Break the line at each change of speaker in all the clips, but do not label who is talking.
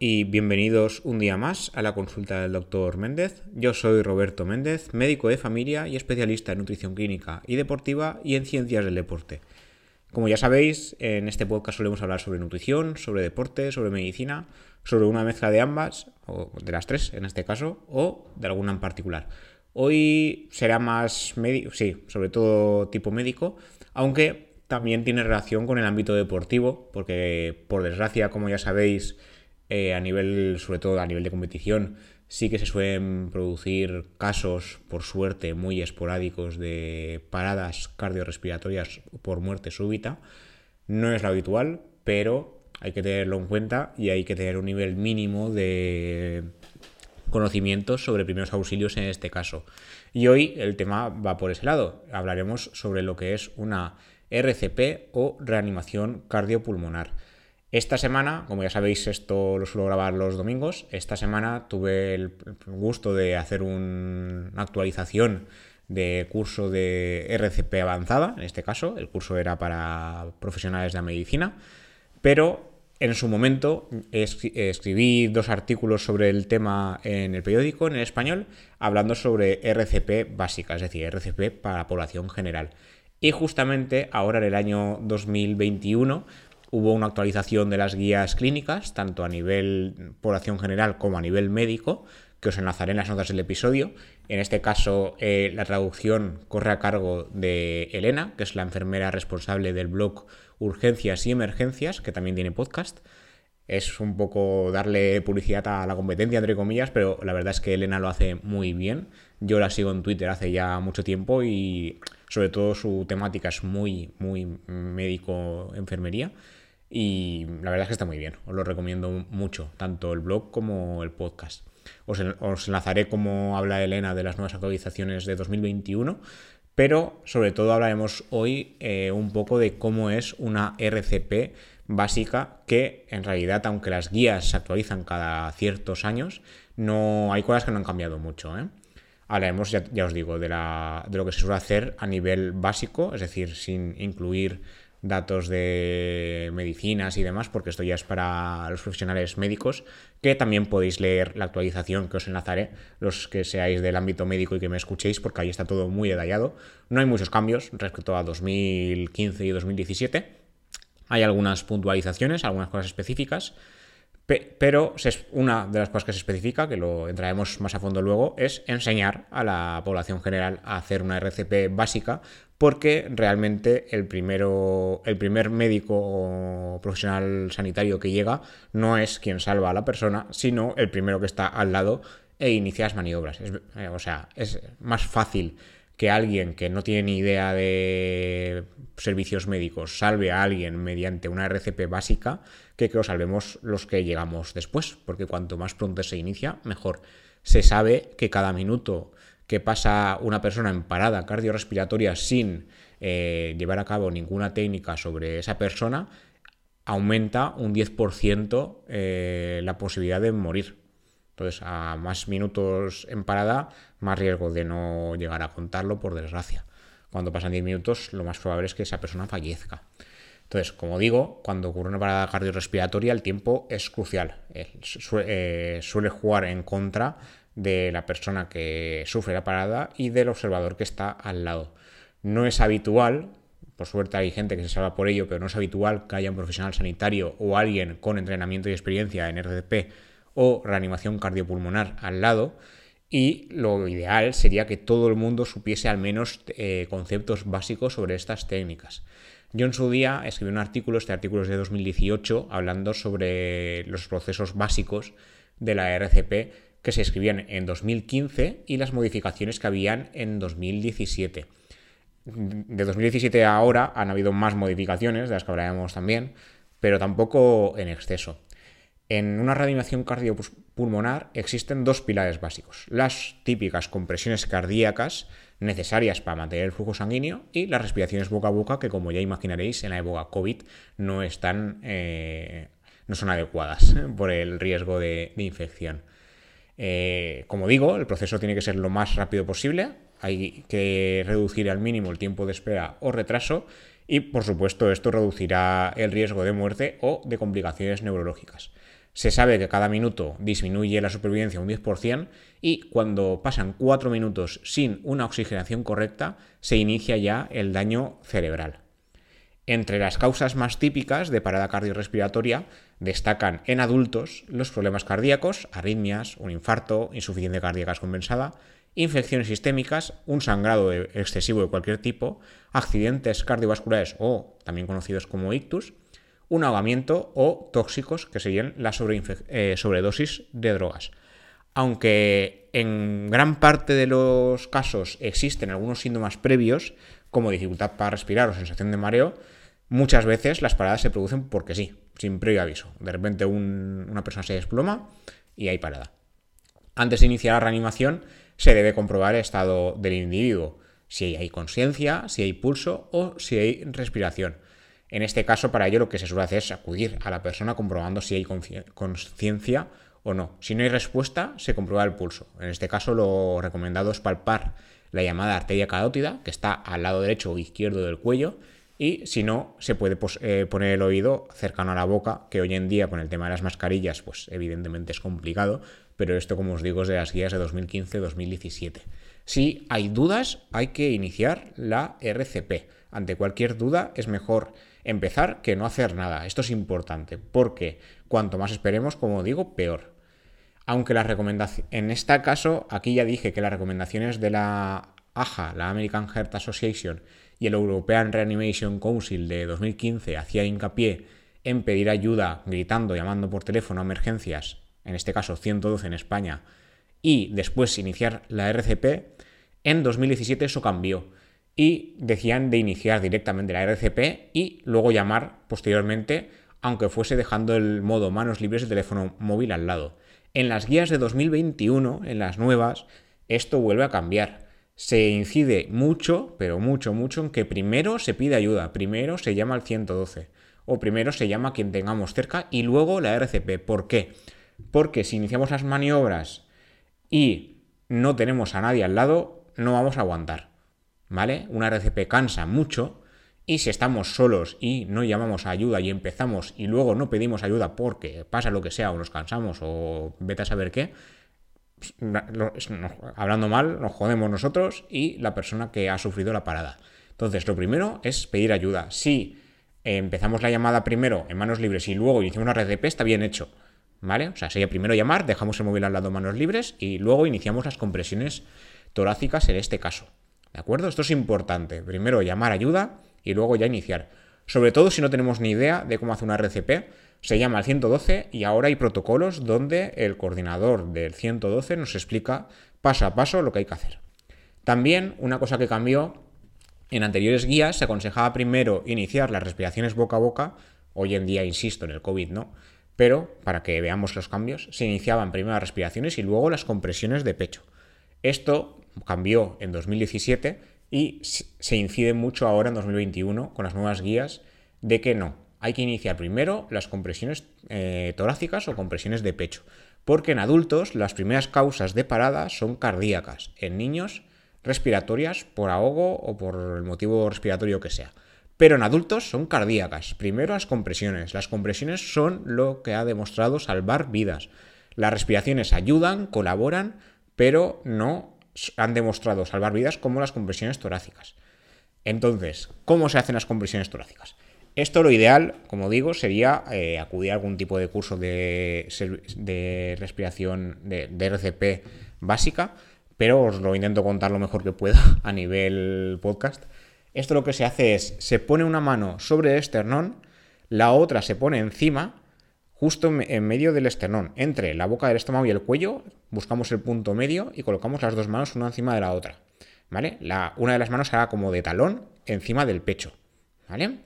y bienvenidos un día más a la consulta del doctor Méndez. Yo soy Roberto Méndez, médico de familia y especialista en nutrición clínica y deportiva y en ciencias del deporte. Como ya sabéis, en este podcast solemos hablar sobre nutrición, sobre deporte, sobre medicina, sobre una mezcla de ambas, o de las tres en este caso, o de alguna en particular. Hoy será más médico, sí, sobre todo tipo médico, aunque también tiene relación con el ámbito deportivo, porque por desgracia, como ya sabéis, eh, a nivel, sobre todo a nivel de competición, sí que se suelen producir casos, por suerte, muy esporádicos de paradas cardiorrespiratorias por muerte súbita. No es lo habitual, pero hay que tenerlo en cuenta y hay que tener un nivel mínimo de conocimientos sobre primeros auxilios en este caso. Y hoy el tema va por ese lado. Hablaremos sobre lo que es una RCP o reanimación cardiopulmonar. Esta semana, como ya sabéis, esto lo suelo grabar los domingos. Esta semana tuve el gusto de hacer una actualización de curso de RCP avanzada, en este caso, el curso era para profesionales de la medicina, pero en su momento escribí dos artículos sobre el tema en el periódico, en el español, hablando sobre RCP básica, es decir, RCP para la población general. Y justamente ahora en el año 2021 hubo una actualización de las guías clínicas, tanto a nivel población general como a nivel médico, que os enlazaré en las notas del episodio. En este caso, eh, la traducción corre a cargo de Elena, que es la enfermera responsable del blog Urgencias y Emergencias, que también tiene podcast. Es un poco darle publicidad a la competencia, entre comillas, pero la verdad es que Elena lo hace muy bien. Yo la sigo en Twitter hace ya mucho tiempo y sobre todo su temática es muy, muy médico-enfermería. Y la verdad es que está muy bien, os lo recomiendo mucho, tanto el blog como el podcast. Os, enlazaré como habla Elena de las nuevas actualizaciones de 2021, pero sobre todo hablaremos hoy eh, un poco de cómo es una RCP básica que en realidad, aunque las guías se actualizan cada ciertos años, no hay cosas que no han cambiado mucho. ¿eh? Hablaremos, ya, ya os digo, de, la, de lo que se suele hacer a nivel básico, es decir, sin incluir datos de medicinas y demás, porque esto ya es para los profesionales médicos, que también podéis leer la actualización que os enlazaré, los que seáis del ámbito médico y que me escuchéis, porque ahí está todo muy detallado. No hay muchos cambios respecto a 2015 y 2017. Hay algunas puntualizaciones, algunas cosas específicas, pero una de las cosas que se especifica, que lo entraremos más a fondo luego, es enseñar a la población general a hacer una RCP básica, porque realmente el, primero, el primer médico o profesional sanitario que llega no es quien salva a la persona, sino el primero que está al lado e inicia las maniobras. Eh, o sea, es más fácil que alguien que no tiene ni idea de servicios médicos salve a alguien mediante una RCP básica que que lo salvemos los que llegamos después, porque cuanto más pronto se inicia, mejor. Se sabe que cada minuto que pasa una persona en parada cardiorrespiratoria sin eh, llevar a cabo ninguna técnica sobre esa persona, aumenta un 10% eh, la posibilidad de morir. Entonces, a más minutos en parada, más riesgo de no llegar a contarlo, por desgracia. Cuando pasan 10 minutos, lo más probable es que esa persona fallezca. Entonces, como digo, cuando ocurre una parada cardiorrespiratoria, el tiempo es crucial. Eh, suele jugar en contra de la persona que sufre la parada y del observador que está al lado. No es habitual, por suerte hay gente que se salva por ello, pero no es habitual que haya un profesional sanitario o alguien con entrenamiento y experiencia en RCP o reanimación cardiopulmonar al lado. Y lo ideal sería que todo el mundo supiese al menos eh, conceptos básicos sobre estas técnicas. Yo en su día escribí un artículo, este artículo es de 2018, hablando sobre los procesos básicos de la RCP que se escribían en 2015 y las modificaciones que habían en 2017. De 2017 a ahora han habido más modificaciones, de las que hablaremos también, pero tampoco en exceso. En una reanimación cardiopulmonar existen dos pilares básicos, las típicas compresiones cardíacas necesarias para mantener el flujo sanguíneo y las respiraciones boca a boca que como ya imaginaréis en la época COVID no están eh, no son adecuadas por el riesgo de, infección. Eh, como digo, el proceso tiene que ser lo más rápido posible, hay que reducir al mínimo el tiempo de espera o retraso y por supuesto esto reducirá el riesgo de muerte o de complicaciones neurológicas. Se sabe que cada minuto disminuye la supervivencia un 10% y cuando pasan 4 minutos sin una oxigenación correcta, se inicia ya el daño cerebral. Entre las causas más típicas de parada cardiorrespiratoria destacan en adultos los problemas cardíacos, arritmias, un infarto, insuficiencia cardíaca compensada, infecciones sistémicas, un sangrado excesivo de cualquier tipo, accidentes cardiovasculares o también conocidos como ictus, un ahogamiento o tóxicos, que serían la eh, sobredosis de drogas. Aunque en gran parte de los casos existen algunos síntomas previos, como dificultad para respirar o sensación de mareo, muchas veces las paradas se producen porque sí, sin previo aviso. De repente una persona se desploma y hay parada. Antes de iniciar la reanimación, se debe comprobar el estado del individuo, si hay conciencia, si hay pulso o si hay respiración. En este caso, para ello lo que se suele hacer es acudir a la persona comprobando si hay conciencia o no. Si no hay respuesta, se comprueba el pulso. En este caso, lo recomendado es palpar la llamada arteria carótida, que está al lado derecho o izquierdo del cuello, y si no, se puede eh, poner el oído cercano a la boca, que hoy en día con el tema de las mascarillas, pues evidentemente es complicado, pero esto, como os digo, es de las guías de 2015-2017. Si hay dudas, hay que iniciar la RCP. Ante cualquier duda es mejor empezar que no hacer nada. Esto es importante, porque cuanto más esperemos, como digo, peor. Aunque la recomendación, en este caso, aquí ya dije que las recomendaciones de la AHA, la American Heart Association, y el European Reanimation Council de 2015 hacía hincapié en pedir ayuda gritando, llamando por teléfono a emergencias en este caso 112 en España, y después iniciar la RCP, en 2017 eso cambió y decían de iniciar directamente la RCP y luego llamar posteriormente, aunque fuese dejando el modo manos libres del teléfono móvil al lado. En las guías de 2021, en las nuevas, esto vuelve a cambiar. Se incide mucho, pero mucho, mucho, en que primero se pide ayuda, primero se llama al 112, o primero se llama a quien tengamos cerca y luego la RCP. ¿Por qué? porque si iniciamos las maniobras y no tenemos a nadie al lado, no vamos a aguantar. ¿Vale? Una RCP cansa mucho y si estamos solos y no llamamos a ayuda y empezamos y luego no pedimos ayuda porque pasa lo que sea o nos cansamos o vete a saber qué, hablando mal, nos jodemos nosotros y la persona que ha sufrido la parada. Entonces, lo primero es pedir ayuda. Si empezamos la llamada primero en manos libres y luego iniciamos una RCP, está bien hecho. ¿Vale? O sea, sería primero llamar, dejamos el móvil al lado manos libres y luego iniciamos las compresiones torácicas en este caso. ¿De acuerdo? Esto es importante. Primero llamar ayuda y luego ya iniciar. Sobre todo si no tenemos ni idea de cómo hacer una RCP, se llama al 112 y ahora hay protocolos donde el coordinador del 112 nos explica paso a paso lo que hay que hacer. También una cosa que cambió, en anteriores guías se aconsejaba primero iniciar las respiraciones boca a boca, hoy en día, insisto, en el COVID no, pero para que veamos los cambios, se iniciaban primero las respiraciones y luego las compresiones de pecho. Esto cambió en 2017 y se incide mucho ahora en 2021 con las nuevas guías de que no, hay que iniciar primero las compresiones eh, torácicas o compresiones de pecho, porque en adultos las primeras causas de parada son cardíacas, en niños respiratorias por ahogo o por el motivo respiratorio que sea. Pero en adultos son cardíacas. Primero las compresiones. Las compresiones son lo que ha demostrado salvar vidas. Las respiraciones ayudan, colaboran, pero no han demostrado salvar vidas como las compresiones torácicas. Entonces, ¿cómo se hacen las compresiones torácicas? Esto lo ideal, como digo, sería eh, acudir a algún tipo de curso de, respiración de, de, RCP básica, pero os lo intento contar lo mejor que pueda a nivel podcast. Esto lo que se hace es, se pone una mano sobre el esternón, la otra se pone encima, justo en medio del esternón, entre la boca del estómago y el cuello, buscamos el punto medio y colocamos las dos manos una encima de la otra. ¿Vale? La, una de las manos será como de talón encima del pecho. ¿Vale?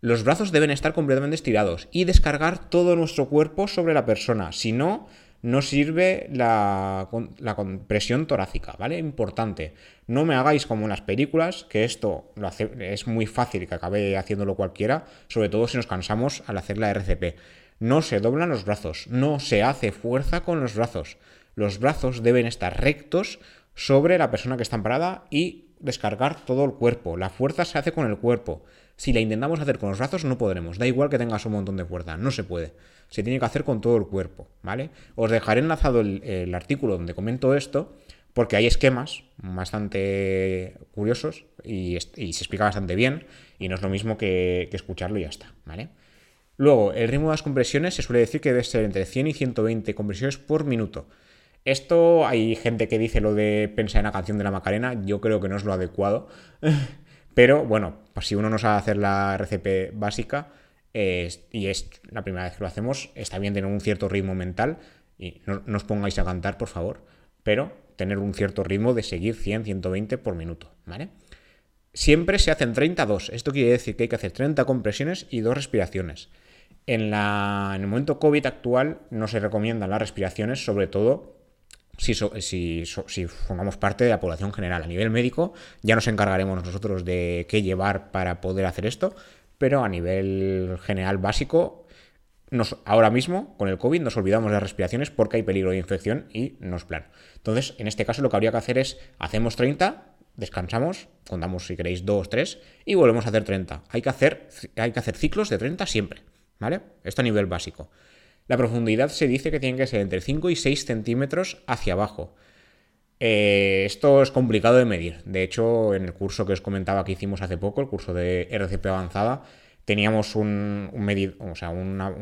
Los brazos deben estar completamente estirados y descargar todo nuestro cuerpo sobre la persona. Si no, no sirve la, compresión torácica, ¿vale? Importante. No me hagáis como en las películas, que esto es muy fácil que acabe haciéndolo cualquiera, sobre todo si nos cansamos al hacer la RCP. No se doblan los brazos, no se hace fuerza con los brazos. Los brazos deben estar rectos sobre la persona que está parada y descargar todo el cuerpo. La fuerza se hace con el cuerpo. Si la intentamos hacer con los brazos, no podremos. Da igual que tengas un montón de fuerza, no se puede. Se tiene que hacer con todo el cuerpo, ¿vale? Os dejaré enlazado el, artículo donde comento esto, porque hay esquemas bastante curiosos y, se explica bastante bien, y no es lo mismo que, que escucharlo y ya está, ¿vale? Luego, el ritmo de las compresiones se suele decir que debe ser entre 100 y 120 compresiones por minuto. Esto hay gente que dice lo de pensar en la canción de la Macarena, yo creo que no es lo adecuado. Pero bueno, pues si uno no sabe hacer la RCP básica y es la primera vez que lo hacemos, está bien tener un cierto ritmo mental y no, os pongáis a cantar, por favor, pero tener un cierto ritmo de seguir 100, 120 por minuto, ¿vale? Siempre se hacen 32. Esto quiere decir que hay que hacer 30 compresiones y dos respiraciones. En, el momento COVID actual no se recomiendan las respiraciones, sobre todo si, si, formamos parte de la población general. A nivel médico ya nos encargaremos nosotros de qué llevar para poder hacer esto, pero a nivel general básico, nos, ahora mismo con el COVID nos olvidamos de las respiraciones porque hay peligro de infección y no es plan. Entonces, en este caso lo que habría que hacer es, hacemos 30, descansamos, contamos si queréis 2, 3 y volvemos a hacer 30. Hay que hacer, hay que hacer ciclos de 30 siempre, ¿vale? Esto a nivel básico. La profundidad se dice que tiene que ser entre 5 y 6 centímetros hacia abajo. Eh, esto es complicado de medir. De hecho, en el curso que os comentaba que hicimos hace poco, el curso de RCP avanzada, teníamos un,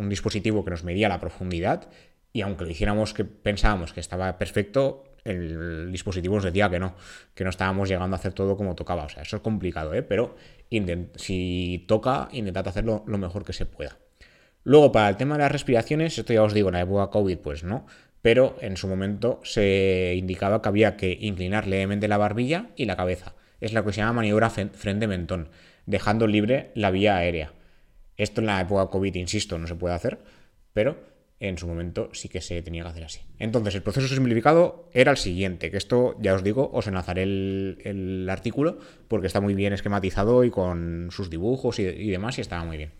dispositivo que nos medía la profundidad y aunque lo hiciéramos que pensábamos que estaba perfecto, el dispositivo nos decía que no, que no estábamos llegando a hacer todo como tocaba. O sea, eso es complicado, ¿eh? pero si toca, intentad hacerlo lo mejor que se pueda. Luego, para el tema de las respiraciones, esto ya os digo, en la época COVID, pues no, pero en su momento se indicaba que había que inclinar levemente la barbilla y la cabeza. Es la que se llama maniobra frente-mentón, dejando libre la vía aérea. Esto en la época COVID, insisto, no se puede hacer, pero en su momento sí que se tenía que hacer así. Entonces, el proceso simplificado era el siguiente, que esto, ya os digo, os enlazaré el, artículo porque está muy bien esquematizado y con sus dibujos y, y demás y estaba muy bien.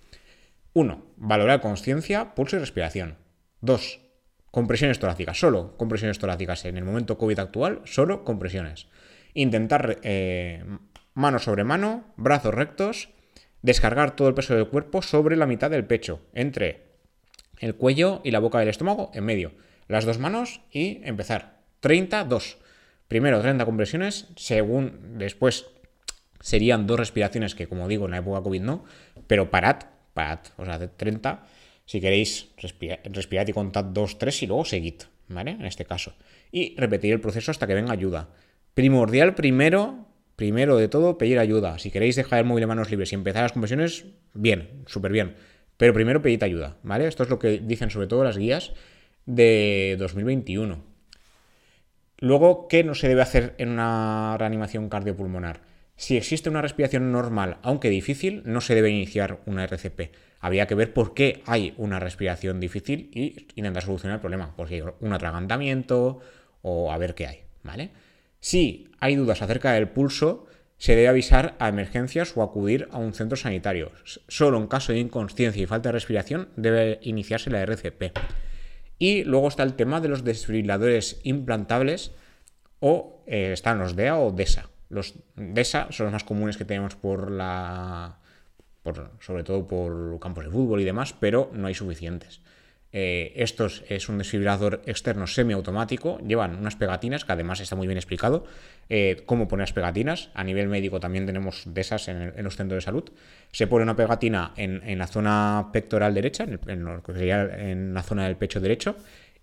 1. Valorar conciencia, pulso y respiración. 2. Compresiones torácicas, solo compresiones torácicas. En el momento COVID actual, solo compresiones. Intentar eh, mano sobre mano, brazos rectos, descargar todo el peso del cuerpo sobre la mitad del pecho, entre el cuello y la boca del estómago, en medio. Las dos manos y empezar. 30, 2. Primero 30 compresiones, según después serían dos respiraciones que como digo en la época COVID no, pero parad o sea, de 30. Si queréis, respirad, y contad 2, 3 y luego seguid, ¿vale? En este caso. Y repetir el proceso hasta que venga ayuda. Primordial primero, primero de todo, pedir ayuda. Si queréis dejar el móvil en manos libres y empezar las compresiones, bien, súper bien. Pero primero pedid ayuda, ¿vale? Esto es lo que dicen sobre todo las guías de 2021. Luego, ¿qué no se debe hacer en una reanimación cardiopulmonar? Si existe una respiración normal, aunque difícil, no se debe iniciar una RCP. Habría que ver por qué hay una respiración difícil y intentar solucionar el problema. Porque hay un atragantamiento o a ver qué hay, ¿vale? Si hay dudas acerca del pulso, se debe avisar a emergencias o acudir a un centro sanitario. Solo en caso de inconsciencia y falta de respiración debe iniciarse la RCP. Y luego está el tema de los desfibriladores implantables o eh, están los DEA o DESA. Los DESA son los más comunes que tenemos por la. sobre todo por campos de fútbol y demás, pero no hay suficientes. Eh, estos es un desfibrilador externo semiautomático. Llevan unas pegatinas, que además está muy bien explicado eh, cómo poner las pegatinas. A nivel médico también tenemos de esas en, los centros de salud. Se pone una pegatina en, la zona pectoral derecha, en, en la zona del pecho derecho,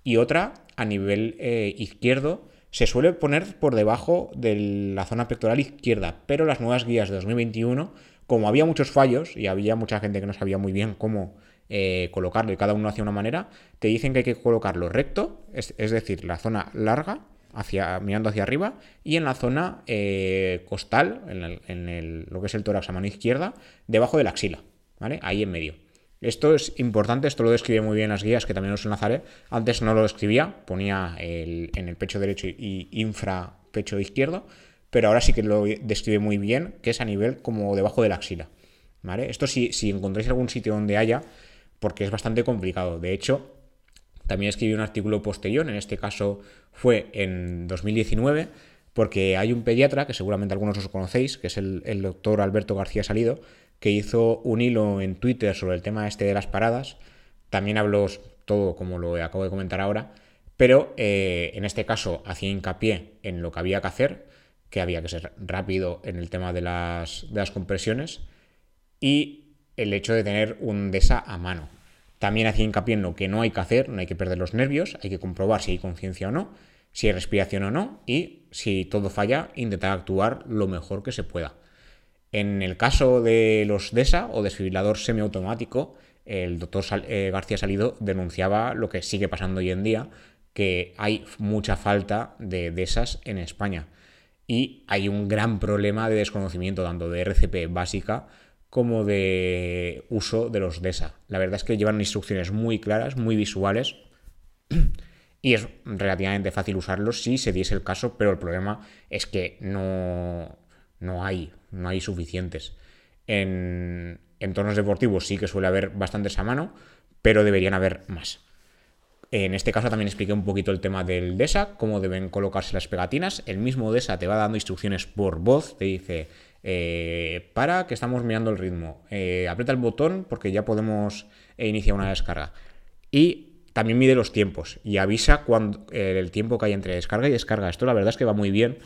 y otra a nivel eh, izquierdo se suele poner por debajo de la zona pectoral izquierda, pero las nuevas guías de 2021, como había muchos fallos y había mucha gente que no sabía muy bien cómo eh, colocarlo y cada uno hacía una manera, te dicen que hay que colocarlo recto, es, decir, la zona larga, hacia, mirando hacia arriba, y en la zona eh, costal, en, lo que es el tórax a mano izquierda, debajo de la axila, ¿vale? Ahí en medio. Esto es importante, esto lo describe muy bien las guías, que también os enlazaré. Antes no lo describía, ponía en el pecho derecho y infra pecho izquierdo, pero ahora sí que lo describe muy bien, que es a nivel como debajo de la axila. ¿Vale? Esto si, si encontráis algún sitio donde haya, porque es bastante complicado. De hecho, también escribí un artículo posterior, en este caso fue en 2019, porque hay un pediatra, que seguramente algunos os conocéis, que es el, el doctor Alberto García Salido, que hizo un hilo en Twitter sobre el tema este de las paradas. También habló todo como lo acabo de comentar ahora, pero eh, en este caso hacía hincapié en lo que había que hacer, que había que ser rápido en el tema de las, de las compresiones y el hecho de tener un DESA a mano. También hacía hincapié en lo que no hay que hacer, no hay que perder los nervios, hay que comprobar si hay conciencia o no, si hay respiración o no y si todo falla, intentar actuar lo mejor que se pueda. En el caso de los DESA o desfibrilador semiautomático, el doctor eh, García Salido denunciaba lo que sigue pasando hoy en día, que hay mucha falta de, DESAs en España. Y hay un gran problema de desconocimiento tanto de RCP básica como de uso de los DESA. La verdad es que llevan instrucciones muy claras, muy visuales, y es relativamente fácil usarlos si se diese el caso, pero el problema es que no, no hay, no hay suficientes. En entornos deportivos sí que suele haber bastantes a mano, pero deberían haber más. En este caso también expliqué un poquito el tema del DESA, cómo deben colocarse las pegatinas. El mismo DESA te va dando instrucciones por voz, te dice, eh, para que estamos mirando el ritmo, eh, aprieta el botón porque ya podemos iniciar una descarga. Y también mide los tiempos y avisa cuando, el tiempo que hay entre descarga y descarga. Esto la verdad es que va muy bien,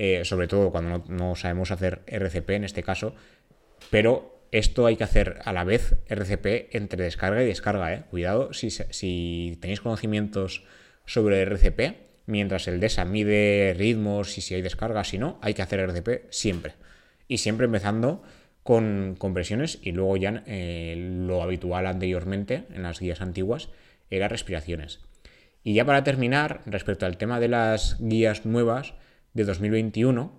eh, sobre todo cuando no, sabemos hacer RCP en este caso, pero esto hay que hacer a la vez RCP entre descarga y descarga. ¿eh? Cuidado si, si tenéis conocimientos sobre RCP, mientras el DESA mide ritmos y si hay descarga, si no, hay que hacer RCP siempre. Y siempre empezando con compresiones y luego ya eh, lo habitual anteriormente en las guías antiguas era respiraciones. Y ya para terminar, respecto al tema de las guías nuevas, de 2021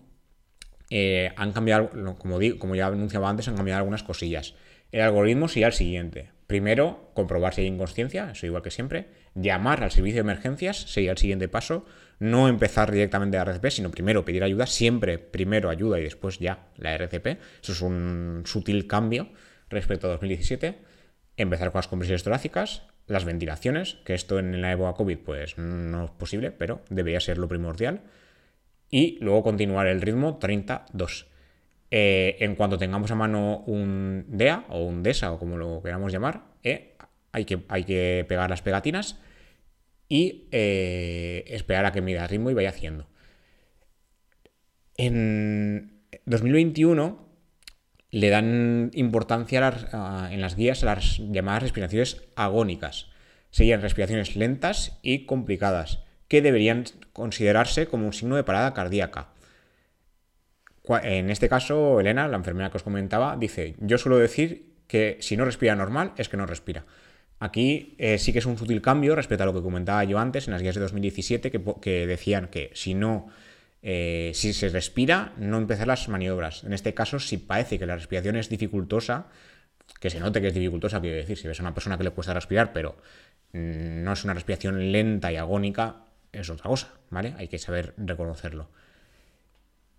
eh, han cambiado, como, digo, como ya anunciaba antes, han cambiado algunas cosillas. El algoritmo sería el siguiente. Primero, comprobar si hay inconsciencia, eso igual que siempre. Llamar al servicio de emergencias sería el siguiente paso. No empezar directamente a RCP, sino primero pedir ayuda. Siempre primero ayuda y después ya la RCP. Eso es un sutil cambio respecto a 2017. Empezar con las compresiones torácicas, las ventilaciones, que esto en la época COVID pues no es posible, pero debería ser lo primordial y luego continuar el ritmo 32. Eh, en cuanto tengamos a mano un DEA o un DESA o como lo queramos llamar, eh, hay, que, hay, que, pegar las pegatinas y eh, esperar a que mida el ritmo y vaya haciendo. En 2021 le dan importancia en las guías a las llamadas respiraciones agónicas. Serían respiraciones lentas y complicadas que deberían considerarse como un signo de parada cardíaca. En este caso, Elena, la enfermera que os comentaba, dice, yo suelo decir que si no respira normal es que no respira. Aquí eh, sí que es un sutil cambio respecto a lo que comentaba yo antes en las guías de 2017, que, decían que si no, eh, si se respira, no empezar las maniobras. En este caso, si parece que la respiración es dificultosa, que se note que es dificultosa, quiero decir, si ves a una persona que le cuesta respirar, pero mm, no es una respiración lenta y agónica, es otra cosa, ¿vale? Hay que saber reconocerlo.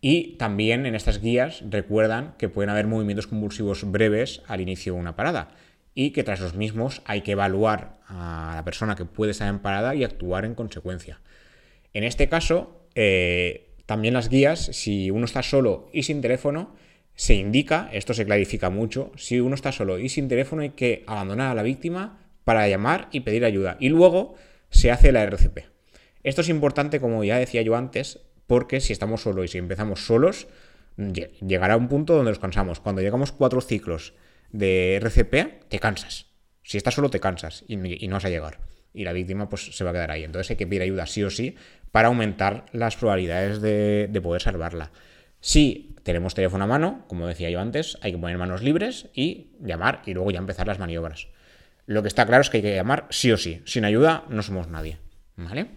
Y también en estas guías recuerdan que pueden haber movimientos convulsivos breves al inicio de una parada y que tras los mismos hay que evaluar a la persona que puede estar en parada y actuar en consecuencia. En este caso, eh, también las guías, si uno está solo y sin teléfono, se indica, esto se clarifica mucho, si uno está solo y sin teléfono hay que abandonar a la víctima para llamar y pedir ayuda. Y luego se hace la RCP. Esto es importante, como ya decía yo antes, porque si estamos solos y si empezamos solos, llegará un punto donde nos cansamos. Cuando llegamos cuatro ciclos de RCP, te cansas. Si estás solo, te cansas y, no vas a llegar. Y la víctima pues, se va a quedar ahí. Entonces hay que pedir ayuda sí o sí para aumentar las probabilidades de, de poder salvarla. Si tenemos teléfono a mano, como decía yo antes, hay que poner manos libres y llamar y luego ya empezar las maniobras. Lo que está claro es que hay que llamar sí o sí. Sin ayuda no somos nadie. ¿Vale?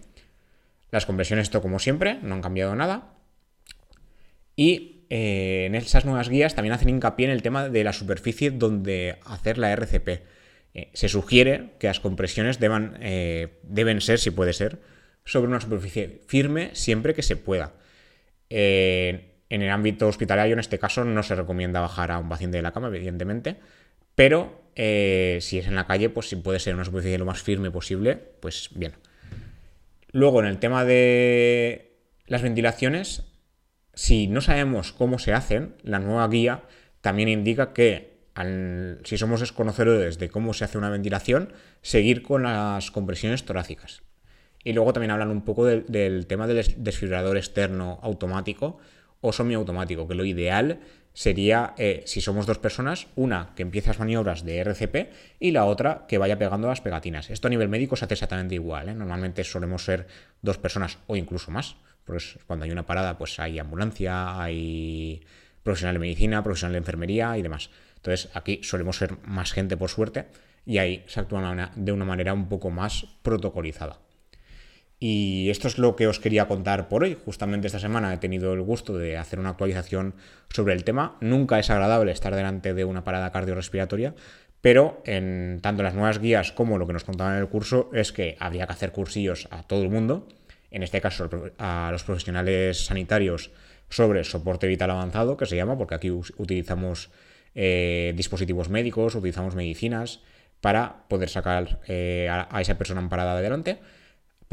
Las conversiones, esto como siempre, no han cambiado nada. Y eh, en esas nuevas guías también hacen hincapié en el tema de la superficie donde hacer la RCP. Eh, se sugiere que las compresiones eh, deben ser, si puede ser, sobre una superficie firme siempre que se pueda. en el ámbito hospitalario, en este caso, no se recomienda bajar a un paciente de la cama, evidentemente, pero si es en la calle, pues si puede ser una superficie lo más firme posible, pues bien. Luego, en el tema de las ventilaciones, si no sabemos cómo se hacen, la nueva guía también indica que si somos desconocedores de cómo se hace una ventilación, seguir con las compresiones torácicas. Y luego también hablan un poco del, tema del desfibrilador externo automático o semiautomático, que lo ideal sería, eh, si somos dos personas, una que empiece las maniobras de RCP y la otra que vaya pegando las pegatinas. Esto a nivel médico se hace exactamente igual. ¿eh? Normalmente solemos ser dos personas o incluso más. Pues cuando hay una parada, pues hay ambulancia, hay profesional de medicina, profesional de enfermería y demás. Entonces aquí solemos ser más gente por suerte y ahí se actúa de una manera un poco más protocolizada. Y esto es lo que os quería contar por hoy. Justamente esta semana he tenido el gusto de hacer una actualización sobre el tema. Nunca es agradable estar delante de una parada cardiorrespiratoria, pero en tanto las nuevas guías como lo que nos contaban en el curso es que habría que hacer cursillos a todo el mundo, en este caso a los profesionales sanitarios sobre soporte vital avanzado, que se llama, porque aquí utilizamos eh, dispositivos médicos, utilizamos medicinas para poder sacar eh, a, esa persona en parada adelante.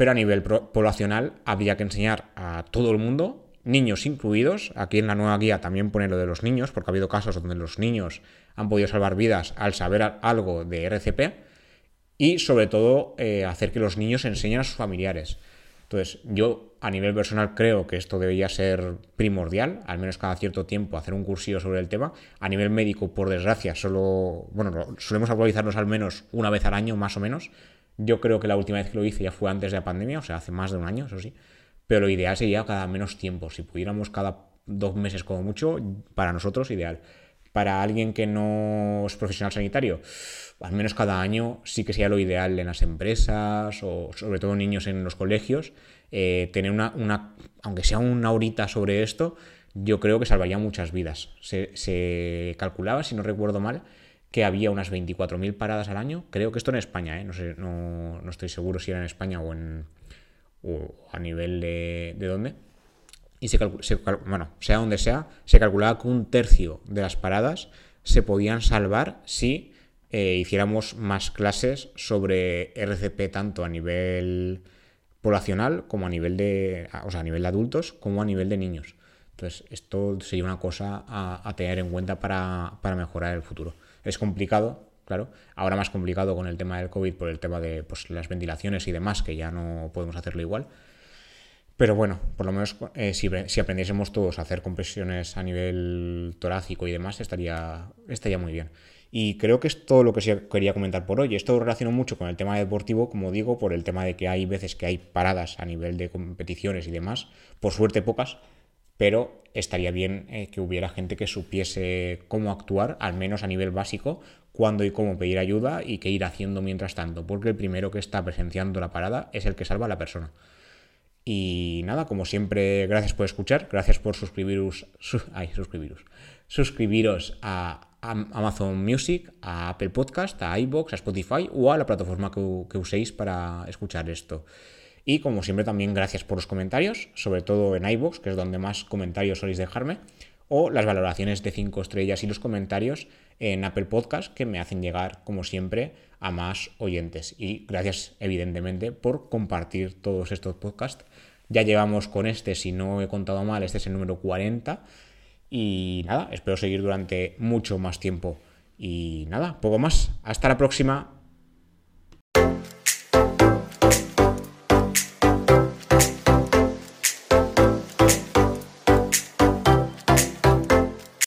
Pero a nivel poblacional habría que enseñar a todo el mundo, niños incluidos. Aquí en la nueva guía también pone lo de los niños, porque ha habido casos donde los niños han podido salvar vidas al saber algo de RCP. Y sobre todo eh, hacer que los niños enseñen a sus familiares. Entonces, yo a nivel personal creo que esto debería ser primordial, al menos cada cierto tiempo hacer un cursillo sobre el tema. A nivel médico, por desgracia, solo, bueno, solemos actualizarnos al menos una vez al año, más o menos. Yo creo que la última vez que lo hice ya fue antes de la pandemia, o sea, hace más de un año, eso sí. Pero lo ideal sería cada menos tiempo. Si pudiéramos cada dos meses como mucho, para nosotros ideal. Para alguien que no es profesional sanitario, al menos cada año sí que sería lo ideal en las empresas o sobre todo niños en los colegios, eh, tener una, una, aunque sea una horita sobre esto, yo creo que salvaría muchas vidas. Se, calculaba, si no recuerdo mal, que había unas 24.000 paradas al año. Creo que esto en España, ¿eh? no, sé, no, estoy seguro si era en España o, en, a nivel de, de dónde y se, bueno, sea donde sea, se calculaba que un tercio de las paradas se podían salvar si eh, hiciéramos más clases sobre RCP tanto a nivel poblacional como a nivel de, o sea, a nivel de adultos como a nivel de niños. Entonces, esto sería una cosa a, tener en cuenta para, para, mejorar el futuro. Es complicado, claro. Ahora más complicado con el tema del COVID por el tema de pues, las ventilaciones y demás, que ya no podemos hacerlo igual. Pero bueno, por lo menos eh, si, aprendiésemos todos a hacer compresiones a nivel torácico y demás, estaría, estaría muy bien. Y creo que es todo lo que quería comentar por hoy. Esto relaciona mucho con el tema deportivo, como digo, por el tema de que hay veces que hay paradas a nivel de competiciones y demás. Por suerte pocas, pero estaría bien eh, que hubiera gente que supiese cómo actuar, al menos a nivel básico, cuándo y cómo pedir ayuda y qué ir haciendo mientras tanto, porque el primero que está presenciando la parada es el que salva a la persona. Y nada, como siempre, gracias por escuchar, gracias por suscribiros, ay, suscribiros, suscribiros a Amazon Music, a Apple Podcast, a iBox, a Spotify o a la plataforma que, uséis para escuchar esto. Y como siempre también gracias por los comentarios, sobre todo en iBox, que es donde más comentarios soléis dejarme, o las valoraciones de 5 estrellas y los comentarios en Apple Podcast que me hacen llegar, como siempre, a más oyentes. Y gracias, evidentemente, por compartir todos estos podcasts. Ya llevamos con este, si no he contado mal, este es el número 40. Y nada, espero seguir durante mucho más tiempo. Y nada, poco más. Hasta la próxima.